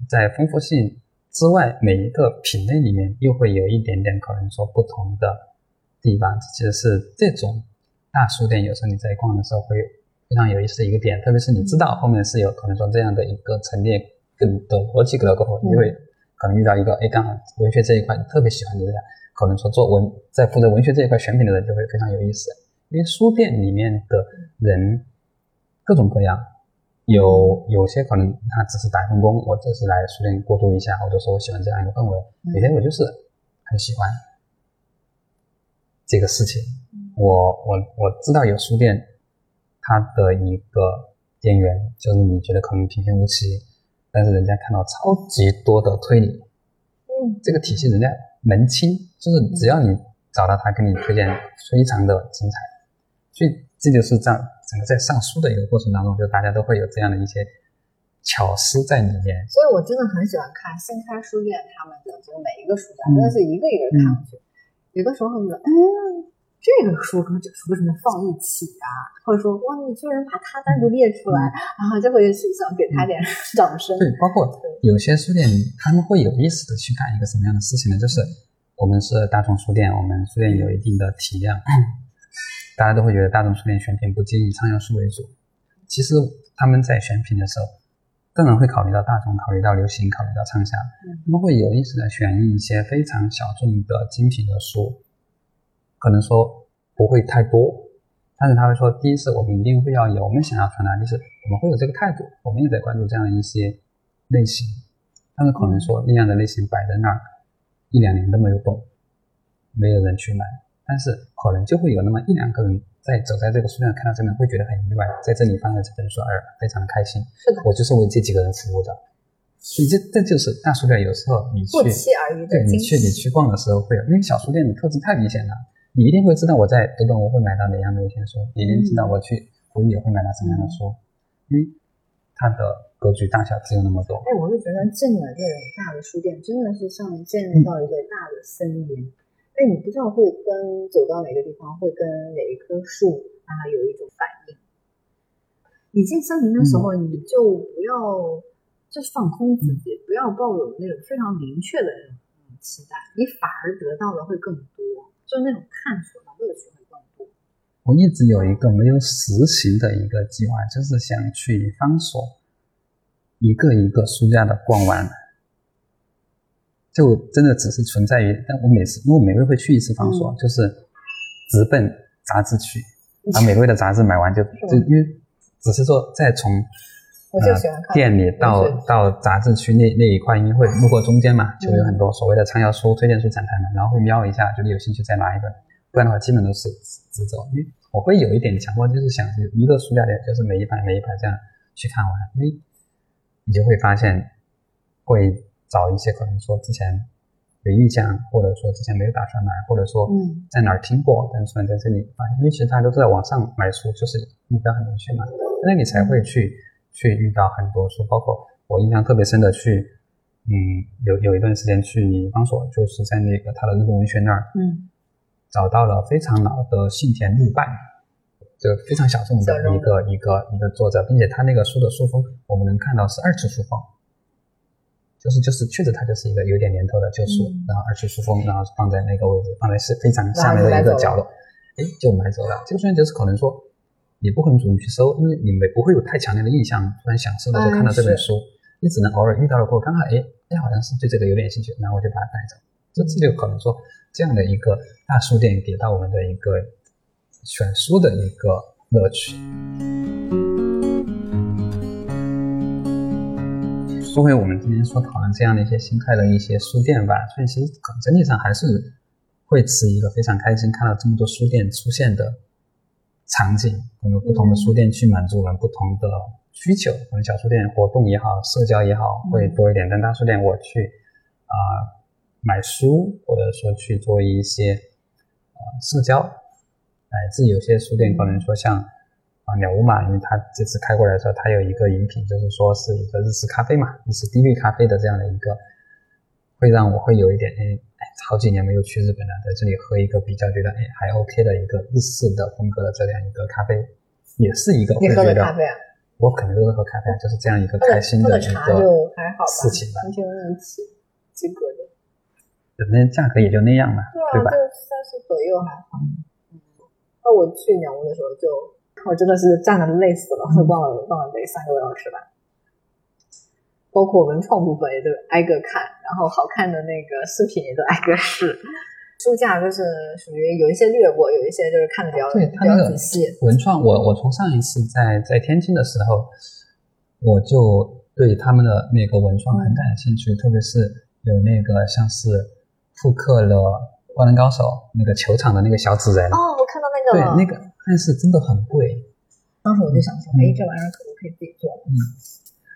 在丰富性之外，每一个品类里面又会有一点点可能说不同的地方，其实是这种。大书店有时候你在逛的时候会非常有意思的一个点，特别是你知道后面是有可能说这样的一个陈列跟的逻辑格过后，你会可能遇到一个哎，刚好文学这一块你特别喜欢的人，可能说做文在负责文学这一块选品的人就会非常有意思，因为书店里面的人各种各样，有有些可能他只是打份工，我只是来书店过渡一下，或者说我喜欢这样一个氛围，有些我就是很喜欢这个事情。我我我知道有书店，它的一个店员就是你觉得可能平平无奇，但是人家看到超级多的推理，嗯，这个体系人家门清，就是只要你找到他给你推荐，非常的精彩，所以这就是这样整个在上书的一个过程当中，就大家都会有这样的一些巧思在里面。所以我真的很喜欢看新开书店他们的就是每一个书架，真的是一个一个看过去，有的时候觉得，嗯。这个书跟这个书为什么放一起啊？或者说，哇，你居然把它单独列出来，然后就会想给他点 掌声。对，包括有些书店，他们会有意识的去干一个什么样的事情呢？就是我们是大众书店，我们书店有一定的体量，大家都会觉得大众书店选品不仅以畅销书为主。其实他们在选品的时候，当然会考虑到大众，考虑到流行，考虑到畅销，他们会有意识的选一些非常小众的精品的书。可能说不会太多，但是他会说，第一次我们一定会要有我们想要传达，就是我们会有这个态度，我们也在关注这样一些类型，但是可能说那样的类型摆在那儿一两年都没有动，没有人去买，但是可能就会有那么一两个人在走在这个书店看到这边会觉得很意外，在这里翻了这本书而非常的开心，是的，我就是为这几个人服务的，所以这这就是大书店有时候你去不期而遇的对你去你去逛的时候会有，因为小书店的特质太明显了。你一定会知道我在读本我会买到哪样的一些书，你一定知道我去福也会买到什么样的书，因为它的格局大小只有那么多。哎，我是觉得进了这种大的书店，真的是像进入到一个大的森林。哎，你不知道会跟走到哪个地方，会跟哪一棵树啊有一种反应。你进森林的时候，你就不要就是放空自己，不要抱有那种非常明确的那种期待，你反而得到的会更多，就那种探索的乐趣会更多。我一直有一个没有实行的一个计划，就是想去方所一个一个书架的逛完，就真的只是存在于，但我每次因为我每个月会去一次方所，就是直奔杂志区，把每个月的杂志买完就就因为。只是说，再从店里到到杂志区那那一块，因为会路过中间嘛，就有很多所谓的畅销书、推荐书展台嘛，然后会瞄一下，觉得有兴趣再拿一本，不然的话基本都是直走。因为我会有一点强迫，就是想一个书架店，就是每一排每一排这样去看完，因为你就会发现会找一些可能说之前。有印象，或者说之前没有打算买，或者说在哪儿听过，但突然在这里发现，因为其实大家都在网上买书，就是目标很明确嘛，那你才会去去遇到很多书，包括我印象特别深的去，嗯，有有一段时间去方所，就是在那个他的日本文学那儿，嗯，找到了非常老的信田日半，就非常小众的一个一个一个作者，并且他那个书的书封，我们能看到是二次书封。就是就是，确实它就是一个有点年头的旧书，然后二次书封，然后放在那个位置，放在是非常下面的一个角落，哎，就买走了。这个书就是可能说，你不可能主动去搜，因为你没不会有太强烈的印象，突然想搜的时候看到这本书，你只能偶尔遇到了过，刚好哎哎，好像是对这个有点兴趣，然后我就把它带走。这这就可能说，这样的一个大书店给到我们的一个选书的一个乐趣。说回我们今天所讨论这样的一些新开的一些书店吧，所以其实整体上还是会持一个非常开心，看到这么多书店出现的场景，可能不同的书店去满足我们不同的需求。可能小书店活动也好，社交也好会多一点，但大书店我去啊买书，或者说去做一些呃社交，乃至有些书店可能说像。啊，鸟屋嘛，因为他这次开过来的时候，他有一个饮品，就是说是一个日式咖啡嘛，日式低滤咖啡的这样的一个，会让我会有一点哎，好几年没有去日本了，在这里喝一个比较觉得哎还 OK 的一个日式的风格的这样一个咖啡，也是一个。你喝的咖啡啊？我肯定都是喝咖啡，就是这样一个开心的一个事情吧。心情一起及格的。那价格也就那样嘛，对吧？就三十左右还好。嗯。那我去鸟屋的时候就。我真的是站的累死了，忘了忘了得三个多小时吧。包括文创部分也都挨个看，然后好看的那个视频也都挨个试。书架就是属于有一些略过，有一些就是看的比较对比较仔细。文创，我我从上一次在在天津的时候，我就对他们的那个文创很感兴趣，特别是有那个像是复刻了《灌篮高手》那个球场的那个小纸人。哦，我看到那个了。对那个。但是真的很贵，当时我就想说，哎，这玩意儿可不可以自己做？嗯，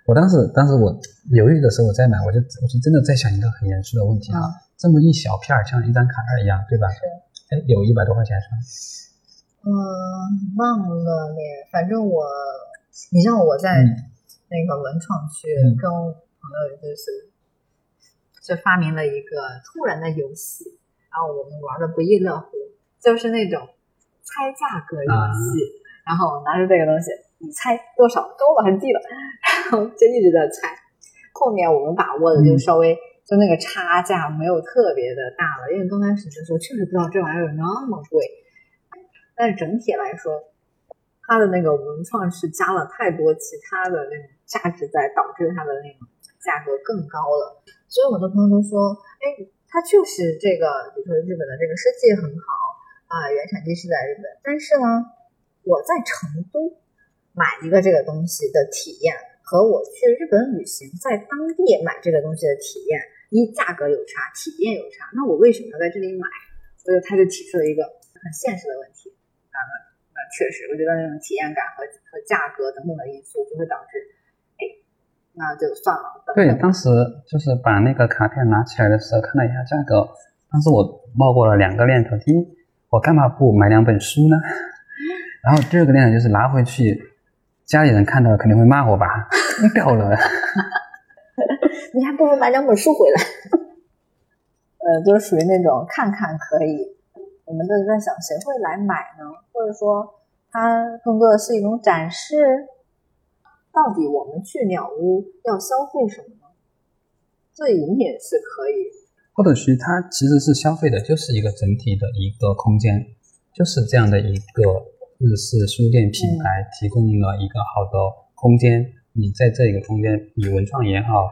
我当时，当时我犹豫的时候，我在买，我就，我就真的在想一个很严肃的问题啊，这么一小片儿，像一张卡片一样，对吧？是。哎，有一百多块钱是吧？嗯，忘了呢。反正我，你像我在那个文创区跟朋友就是，就发明了一个突然的游戏，然后我们玩的不亦乐乎，就是那种。猜价格游戏，然后拿着这个东西，你猜多少？都忘记了，然后就一直在猜。后面我们把握的就稍微就那个差价没有特别的大了，因为刚开始的时候确实不知道这玩意儿有那么贵。但是整体来说，它的那个文创是加了太多其他的那种价值在，导致它的那种价格更高了。所以我的朋友都说，哎，它就是这个，比如说日本的这个设计很好。啊，原产地是在日本，但是呢，我在成都买一个这个东西的体验，和我去日本旅行在当地买这个东西的体验，一价格有差，体验有差，那我为什么要在这里买？所以他就提出了一个很现实的问题啊，那那确实，我觉得那种体验感和和价格等等的因素，就会导致，哎，那就算了。对，当时就是把那个卡片拿起来的时候，看了一下价格，当时我冒过了两个念头，第一。我干嘛不买两本书呢？然后第二个念头就是拿回去家里人看到了肯定会骂我吧？掉了，你还不如买两本书回来。呃，就是属于那种看看可以，我们都在想谁会来买呢？或者说，它更多的是一种展示。到底我们去鸟屋要消费什么呢？这饮品是可以，或者是它其实是消费的，就是一个整体的一个空间，就是这样的一个日式书店品牌提供了一个好的空间。你在这一个空间，你文创也好，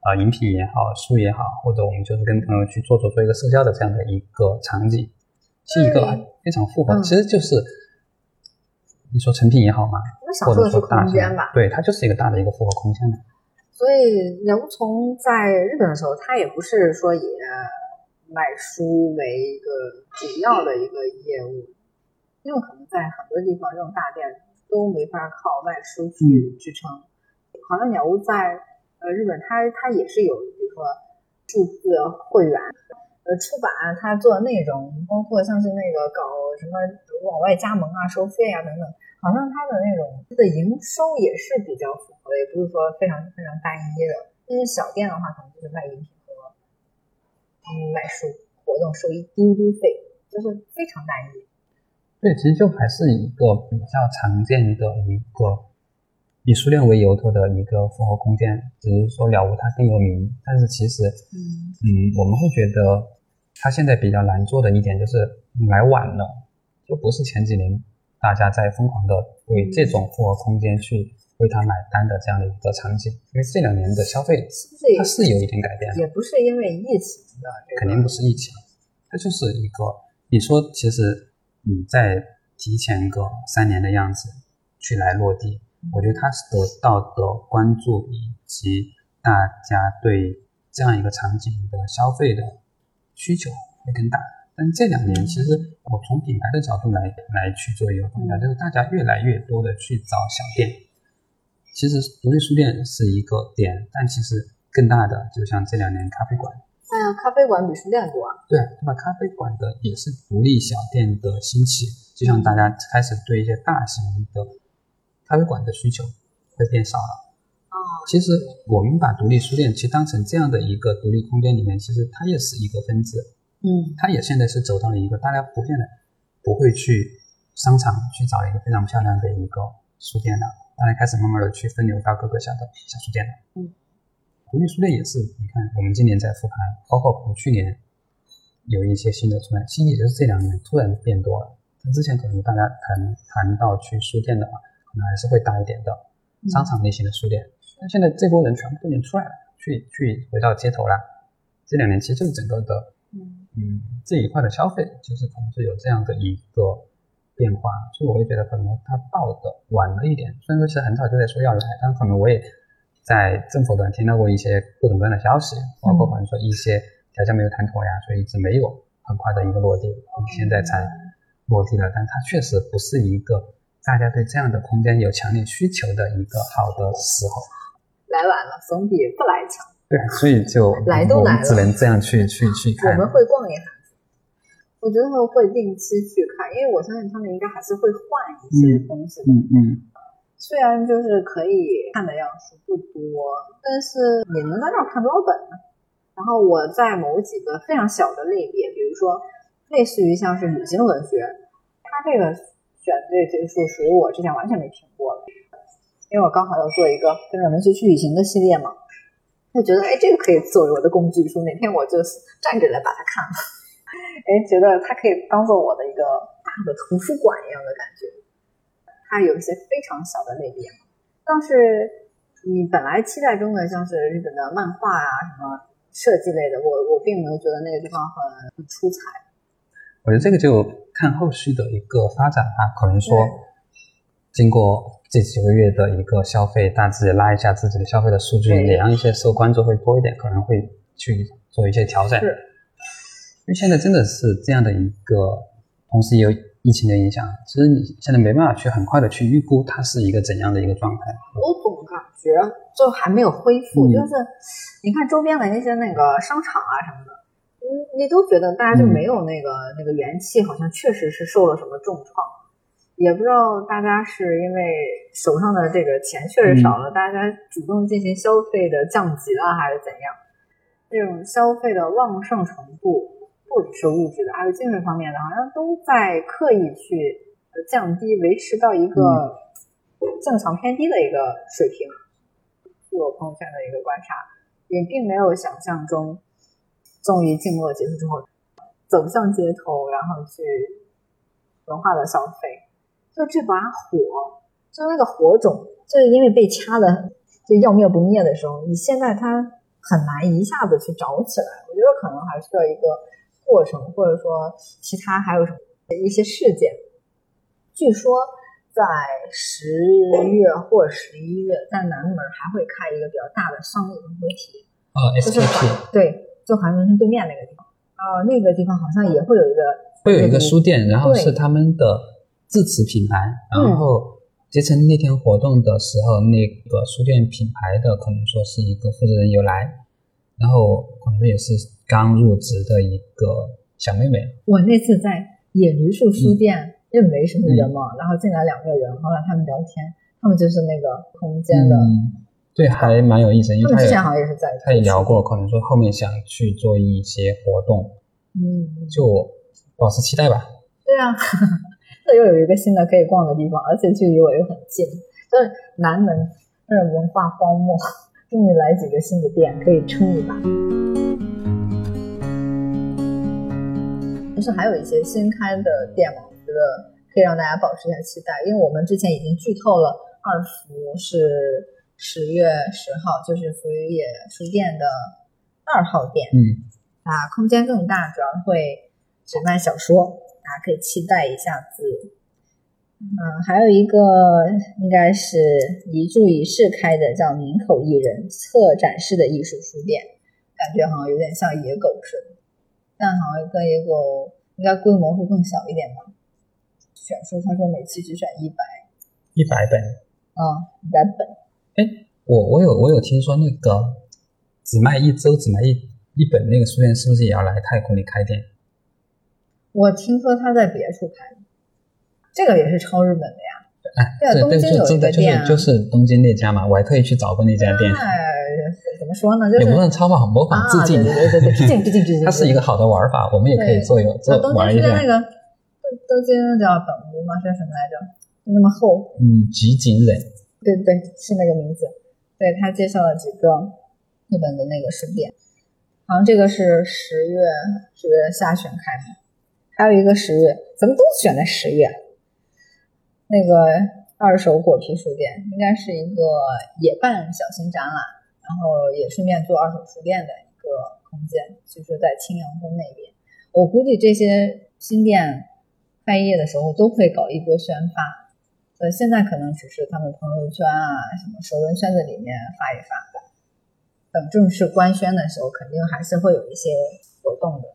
啊，饮品也好，书也好，或者我们就是跟朋友去做做做一个社交的这样的一个场景，是一个非常复合，其实就是。你说成品也好嘛，或者说大间吧，对，它就是一个大的一个复合空间嘛。所以鸟屋从在日本的时候，它也不是说以卖书为一个主要的一个业务，因为可能在很多地方这种大店都没法靠卖书去支撑。好像鸟屋在呃日本，它它也是有，比如说数字会员。呃，出版它做的内容，包括像是那个搞什么往外加盟啊、收费啊等等，好像它的那种它的营收也是比较符合的，也不是说非常非常单一的。但是小店的话，可能就是卖饮品和嗯卖书，活动收一丢丢费，就是非常单一。对，其实就还是一个比较常见的一个以书店为由头的一个复合空间，只是说了无它更有名，但是其实嗯嗯，我们会觉得。它现在比较难做的一点就是来晚了，就不是前几年大家在疯狂的为这种复合空间去为它买单的这样的一个场景。因为这两年的消费它是有一点改变，也不是因为疫情的，肯定不是疫情，它就是一个你说其实你再提前个三年的样子去来落地，我觉得它是得到的关注以及大家对这样一个场景的消费的。需求会更大，但这两年其实我从品牌的角度来来去做一个观察，就是大家越来越多的去找小店。其实独立书店是一个点，但其实更大的就像这两年咖啡馆。哎呀，咖啡馆比书店多啊。对，对吧？咖啡馆的也是独立小店的兴起，就像大家开始对一些大型的咖啡馆的需求会变少了。其实我们把独立书店其实当成这样的一个独立空间里面，其实它也是一个分支，嗯，它也现在是走到了一个大家普遍的不会去商场去找一个非常漂亮的一个书店了，大家开始慢慢的去分流到各个小的小书店了，嗯，独立书店也是，你看我们今年在复盘，包括可能去年有一些新的出来，新也就是这两年突然变多了，但之前可能大家谈谈到去书店的话，可能还是会大一点的商场类型的书店。那现在这波人全部都已经出来了，去去回到街头了。这两年其实就是整个的，嗯嗯这一块的消费，就是可能是有这样的一个变化，所以我会觉得可能它到的晚了一点。虽然说其实很早就在说要来，但可能我也在政府端听到过一些各种各样的消息，包括可能说一些条件没有谈妥呀，所以一直没有很快的一个落地，现在才落地了。但它确实不是一个大家对这样的空间有强烈需求的一个好的时候。来晚了总比不来强。对，所以就来都来了，只能这样去去去看。我们会逛一下，我觉得会定期去看，因为我相信他们应该还是会换一些东西的。嗯嗯。虽然就是可以看的样数不多，但是你能在这儿看多少本呢？然后我在某几个非常小的类别，比如说类似于像是旅行文学，它这个选对这个数属于我之前完全没听过的。因为我刚好要做一个跟着文学去旅行的系列嘛，就觉得哎，这个可以作为我的工具书，哪天我就站着来把它看了。哎，觉得它可以当做我的一个大的图书馆一样的感觉。它有一些非常小的类别，但是你本来期待中的像是日本的漫画啊什么设计类的，我我并没有觉得那个地方很很出彩。我觉得这个就看后续的一个发展吧，可能说经过。这几个月的一个消费，大致拉一下自己的消费的数据，哪样一些受关注会多一点，可能会去做一些调整。是，因为现在真的是这样的一个，同时也有疫情的影响，其实你现在没办法去很快的去预估它是一个怎样的一个状态。我总感觉就还没有恢复，就是你看周边的那些那个商场啊什么的，嗯，你都觉得大家就没有那个那个元气，好像确实是受了什么重创。也不知道大家是因为手上的这个钱确实少了，大家主动进行消费的降级了，还是怎样？这种消费的旺盛程度，不只是物质的，还有精神方面的，好像都在刻意去降低，维持到一个正常偏低的一个水平。据我朋友圈的一个观察，也并没有想象中终于静默结束之后走向街头，然后去文化的消费。就这把火，就那个火种，就是因为被掐的就要灭不灭的时候，你现在它很难一下子去着起来。我觉得可能还需要一个过程，或者说其他还有什么一些事件。据说在十月或十一月，在南门还会开一个比较大的商业综合体，呃就是环对，就环球城对面那个地方。啊，那个地方好像也会有一个会有一个书店，然后是他们的自持品牌，然后结成那天活动的时候，那个书店品牌的可能说是一个负责人有来，然后可能也是刚入职的一个小妹妹，我那次在野驴树书店，因为没什么人嘛，然后进来两个人，后来他们聊天，他们就是那个空间的，嗯，对，还蛮有意思，因为他他们之前好像也是在，他也聊过，可能说后面想去做一些活动，嗯，就保持期待吧。对啊，这又有一个新的可以逛的地方，而且距离我又很近，就是南门那种文化荒漠，终于来几个新的店可以撑一把。其实还有一些新开的店嘛，我觉得可以让大家保持一下期待，因为我们之前已经剧透了二福是十月十号，就是福于野书店的二号店，嗯，啊，空间更大，主要会只卖小说，大家可以期待一下子。嗯，还有一个应该是一注一室开的，叫民口艺人策展式的艺术书店，感觉好像有点像野狗似的，但好像跟野狗应该规模会更小一点吧。选书他说每期只选一百，一百本。啊，一百本，哎我我有我有听说那个只卖一周只卖一一本那个书店是不是也要来太空里开店？我听说他在别处开，这个也是超日本的呀。哎，对啊对对，东京有一就是就是东京那家嘛，我还特意去找过那家店，哎，怎么说呢？就是也不算超嘛，模仿致敬，啊、对对对对，致敬致敬致敬。它是一个好的玩法，我们也可以做一做东玩一下京是那。个东京叫本屋吗？是什么来着？就那么厚。嗯，吉井忍，对对，是那个名字。对他介绍了几个日本的那个书店，好像这个是十月十月下旬开的，还有一个十月，怎么都选在十月？那个二手果皮书店应该是一个野办小型展览，然后也顺便做二手书店的一个空间，就是在青阳宫那边。我估计这些新店开业的时候都会搞一波宣发，呃，现在可能只是他们朋友圈啊、什么熟人圈子里面发一发，等正式官宣的时候，肯定还是会有一些活动的。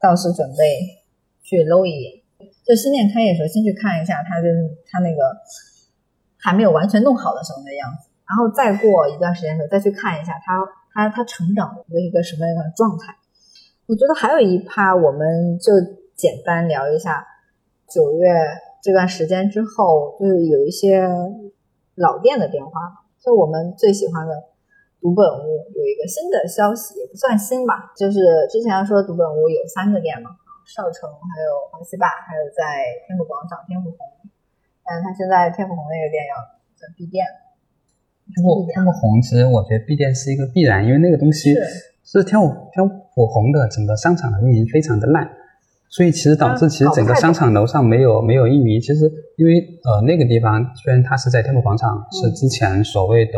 到时准备去搂一眼，就新店开业的时候，先去看一下它就是它那个还没有完全弄好的时候的样子，然后再过一段时间的时候再去看一下它它它成长的一个什么样的状态。我觉得还有一趴，我们就简单聊一下九月这段时间之后，就是有一些老店的变化。就我们最喜欢的读本屋有一个新的消息，也不算新吧，就是之前说读本屋有三个店嘛，少城还有华西坝，还有在天府广场天府红，但是它现在天府红那个店要要闭店了。天幕天幕红，其实我觉得闭店是一个必然，因为那个东西是。是天府天府红的整个商场的运营非常的烂，所以其实导致嗯其实整个商场楼上没有没有运营。其实因为呃那个地方虽然它是在天府广场，是之前所谓的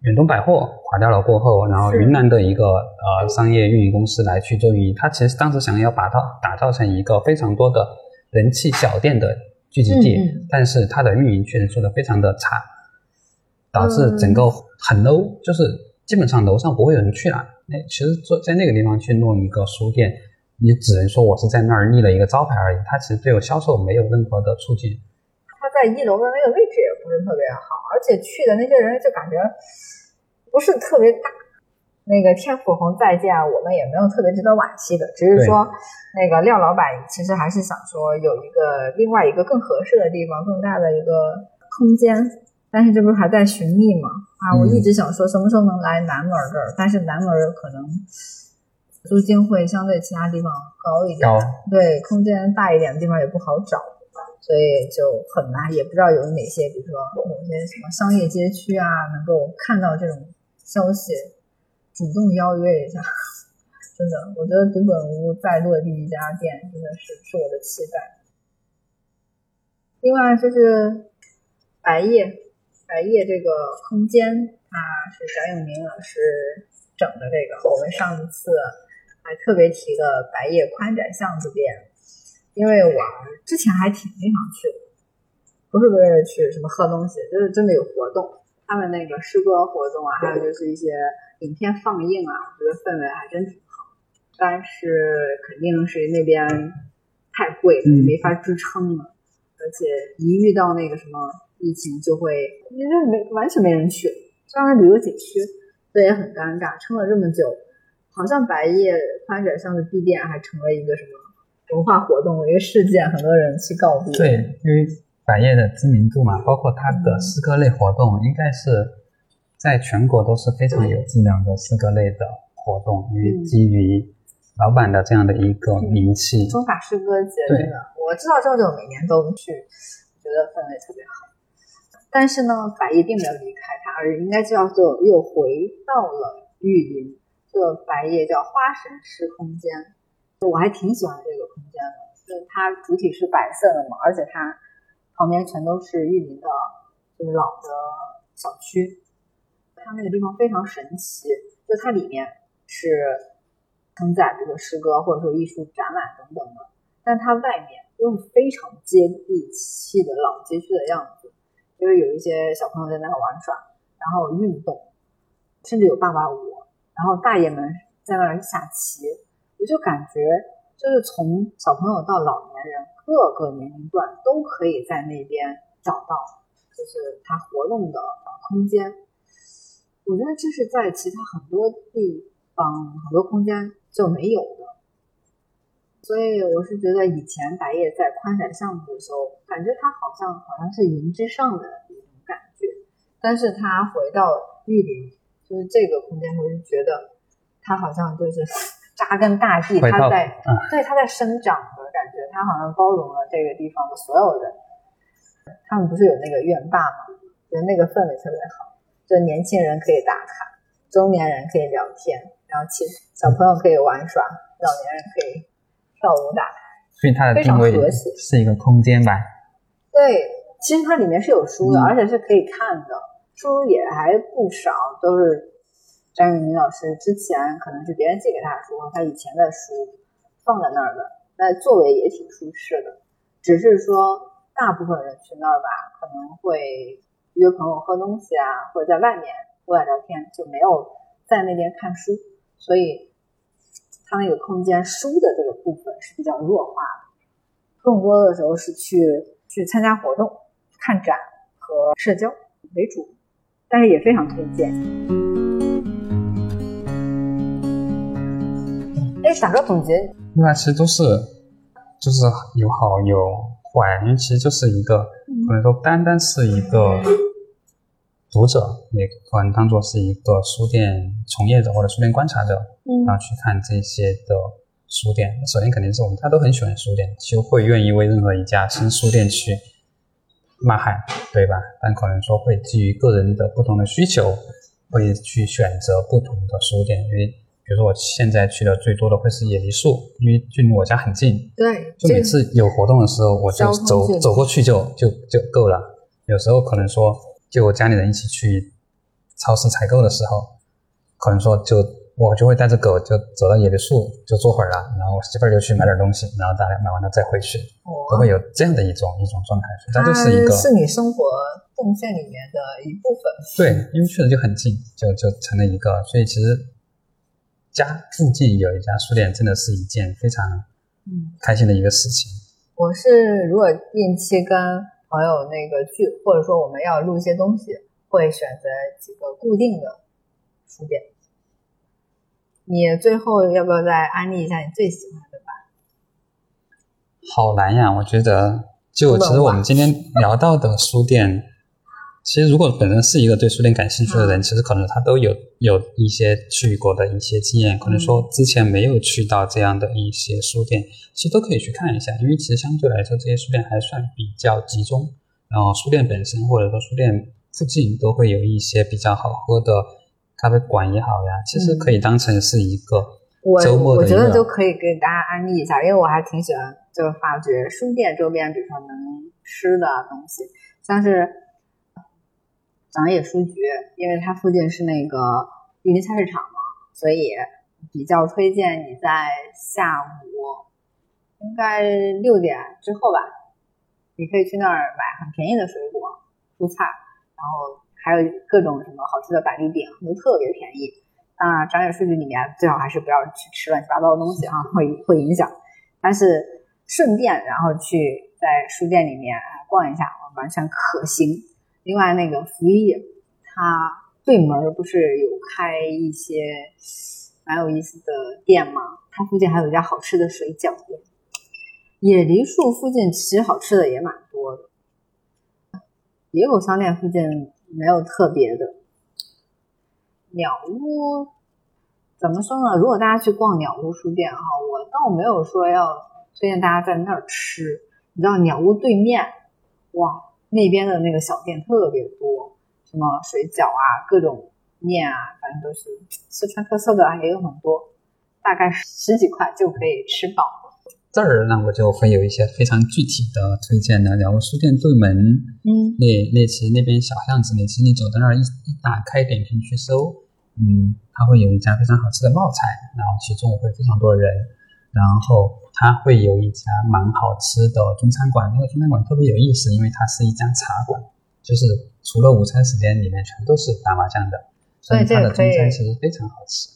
远东百货垮掉了过后，然后云南的一个呃商业运营公司来去做运营，它其实当时想要把它打造成一个非常多的人气小店的聚集地，嗯嗯。但是它的运营确实做得非常的差。导致整个很 low，、就是基本上楼上不会有人去了。那其实做在那个地方去弄一个书店，你只能说我是在那儿立了一个招牌而已，它其实对我销售没有任何的促进。它在一楼的那个位置也不是特别好，而且去的那些人就感觉不是特别大，那个天府红再见，我们也没有特别值得惋惜的，只是说那个廖老板其实还是想说有一个另外一个更合适的地方，更大的一个空间，但是这不是还在寻觅吗？啊，我一直想说什么时候能来南门这儿，但是南门可能租金会相对其他地方高一点，对，空间大一点的地方也不好找，所以就很难，也不知道有哪些，比如说某些什么商业街区啊，能够看到这种消息。主动邀约一下，真的，我觉得读本屋再落地一家店，真的是是我的期待。另外就是白夜，白夜这个空间，它是翟永明老师整的。这个我们上一次还特别提了白夜宽窄巷子店，因为我之前还挺经常去的，不是为了去什么喝东西，就是真的有活动，他们那个诗歌活动啊，还有就是一些。影片放映啊，我觉得氛围还真挺好，但是肯定是那边太贵了，没法支撑了。而且一遇到那个什么疫情，就会因为没完全没人去，虽然是旅游景区，这也很尴尬。撑了这么久，好像白夜宽窄巷的闭店还成了一个什么文化活动，一个事件，很多人去告别。对，因为白夜的知名度嘛，包括它的诗歌类活动，应该是。在全国都是非常有质量的诗歌类的活动，因为基于老板的这样的一个名气，中法诗歌节真的，我知道之后就每年都去，觉得氛围特别好。但是呢，百叶并没有离开它，而应该叫做又回到了玉林。这个白夜叫花神诗空间，我还挺喜欢这个空间的，就它主体是白色的嘛，而且它旁边全都是玉林的，就是老的小区。它那个地方非常神奇，就它里面是承载这个诗歌或者说艺术展览等等的，但它外面又是非常接地气的老街区的样子，就是有一些小朋友在那玩耍，然后运动，甚至有爸爸舞，然后大爷们在那儿下棋，我就感觉就是从小朋友到老年人，各个年龄段都可以在那边找到，就是他活动的空间。我觉得这是在其他很多地方、很多空间就没有的，所以我是觉得以前白夜在宽窄巷子的时候，感觉他好像好像是云之上的一种感觉，但是他回到玉林，就是这个空间，我就觉得他好像就是 扎根大地，他在对他在生长的感觉，他好像包容了这个地方的所有人。他们不是有那个院坝吗？觉得那个氛围特别好。就年轻人可以打卡，中年人可以聊天，然后其小朋友可以玩耍，老年人可以跳舞打牌。所以它的定位是一个空间吧？对，其实它里面是有书的，而且是可以看的，书也还不少，都是张玉明老师之前可能是别人寄给他的书，他以前的书放在那儿的，那座位也挺舒适的，只是说大部分人去那儿吧，可能会。约朋友喝东西啊，或者在外面户外聊天，就没有在那边看书，所以他那个空间书的这个部分是比较弱化的，更多的时候是去去参加活动、看展和社交为主，但是也非常推荐。哎，打个总结，另外其实都是就是有好有坏，因为其实就是一个可能说单单是一个。读者也可能当做是一个书店从业者或者书店观察者，然后去看这些的书店。首先肯定是我们大家都很喜欢书店，就会愿意为任何一家新书店去呐喊，对吧？但可能说会基于个人的不同的需求，会去选择不同的书店。因为比如说我现在去的最多的会是野梨树，因为距离我家很近。对，就每次有活动的时候，我就走走过去就就就够了。有时候可能说。就我家里人一起去超市采购的时候，可能说就我就会带着狗就走到野梨树就坐会儿了，然后我媳妇儿就去买点东西，然后大家买完了再回去，都会有这样的一种一种状态。它就是一个是你生活动线里面的一部分。对，因为确实就很近，就就成了一个。所以其实家附近有一家书店，真的是一件非常嗯开心的一个事情。我是如果定期跟。朋友那个聚，或者说我们要录一些东西，会选择几个固定的书店。你最后要不要再安利一下你最喜欢的吧？好难呀，我觉得，就其实我们今天聊到的书店，其实如果本身是一个对书店感兴趣的人，其实可能他都有有一些去过的一些经验，可能说之前没有去到这样的一些书店，其实都可以去看一下，因为其实相对来说这些书店还算比较集中，然后书店本身或者说书店附近都会有一些比较好喝的。咖啡馆也好呀，其实可以当成是一个周末的。我我觉得就可以给大家安利一下，因为我还挺喜欢，就是发掘书店周边，比如说能吃的东西，像是长野书局，因为它附近是那个玉林菜市场嘛，所以比较推荐你在下午应该六点之后吧，你可以去那儿买很便宜的水果、蔬菜，然后。还有各种什么好吃的板栗饼，都特别便宜。啊，长野书局里面最好还是不要去吃乱七八糟的东西啊，会会影响。但是顺便然后去在书店里面逛一下，完全可行。另外那个福一，它对门不是有开一些蛮有意思的店吗？它附近还有一家好吃的水饺店。野梨树附近其实好吃的也蛮多的，野狗商店附近。没有特别的鸟屋，怎么说呢？如果大家去逛鸟屋书店哈，我倒没有说要推荐大家在那儿吃。你知道鸟屋对面，哇，那边的那个小店特别多，什么水饺啊，各种面啊，反正都是四川特色的也有很多，大概十几块就可以吃饱。这儿呢，我就会有一些非常具体的推荐的。然后书店对门，嗯，那那其实那边小巷子，那其实你走到那儿一一打开点评去搜，嗯，它会有一家非常好吃的冒菜，然后其中午会非常多人。然后它会有一家蛮好吃的中餐馆，那个中餐馆特别有意思，因为它是一家茶馆，就是除了午餐时间里面全都是打麻将的，所以它的中餐其实非常好吃。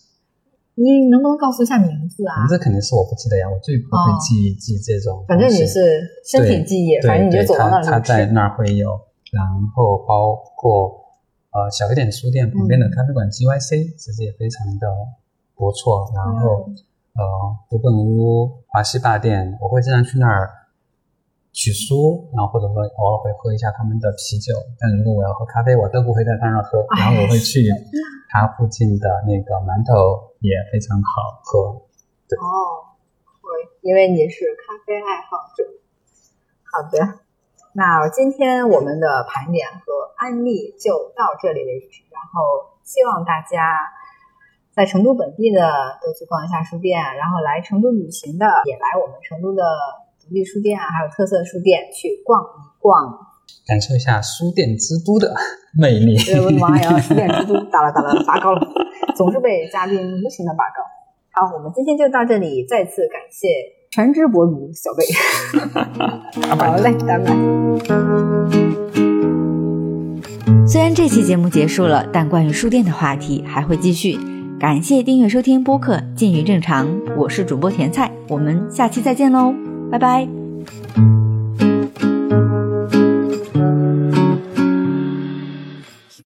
你能不能告诉一下名字啊？名字肯定是我不记得呀，我最不会记记这种。反正你是身体记忆，反正你就走到那儿他在那儿会有，然后包括呃小一点书店旁边的咖啡馆 G Y C，其实也非常的不错。然后呃读本屋华西坝店，我会经常去那儿取书，然后或者说偶尔会喝一下他们的啤酒。但如果我要喝咖啡，我都不会在他那儿喝，然后我会去他附近的那个馒头。也非常好喝，对哦，会，因为你是咖啡爱好者。好的，那今天我们的盘点和安利就到这里为止。然后希望大家在成都本地的都去逛一下书店，然后来成都旅行的也来我们成都的独立书店啊，还有特色书店去逛一逛，感受一下书店之都的魅力。我的妈呀，书店之都，哒了哒了，拔高了。总是被嘉宾无情的拔高。好，我们今天就到这里，再次感谢全职博主小贝。好嘞，拜拜。虽然这期节目结束了，但关于书店的话题还会继续。感谢订阅收听播客《近于正常》，我是主播甜菜，我们下期再见喽，拜拜。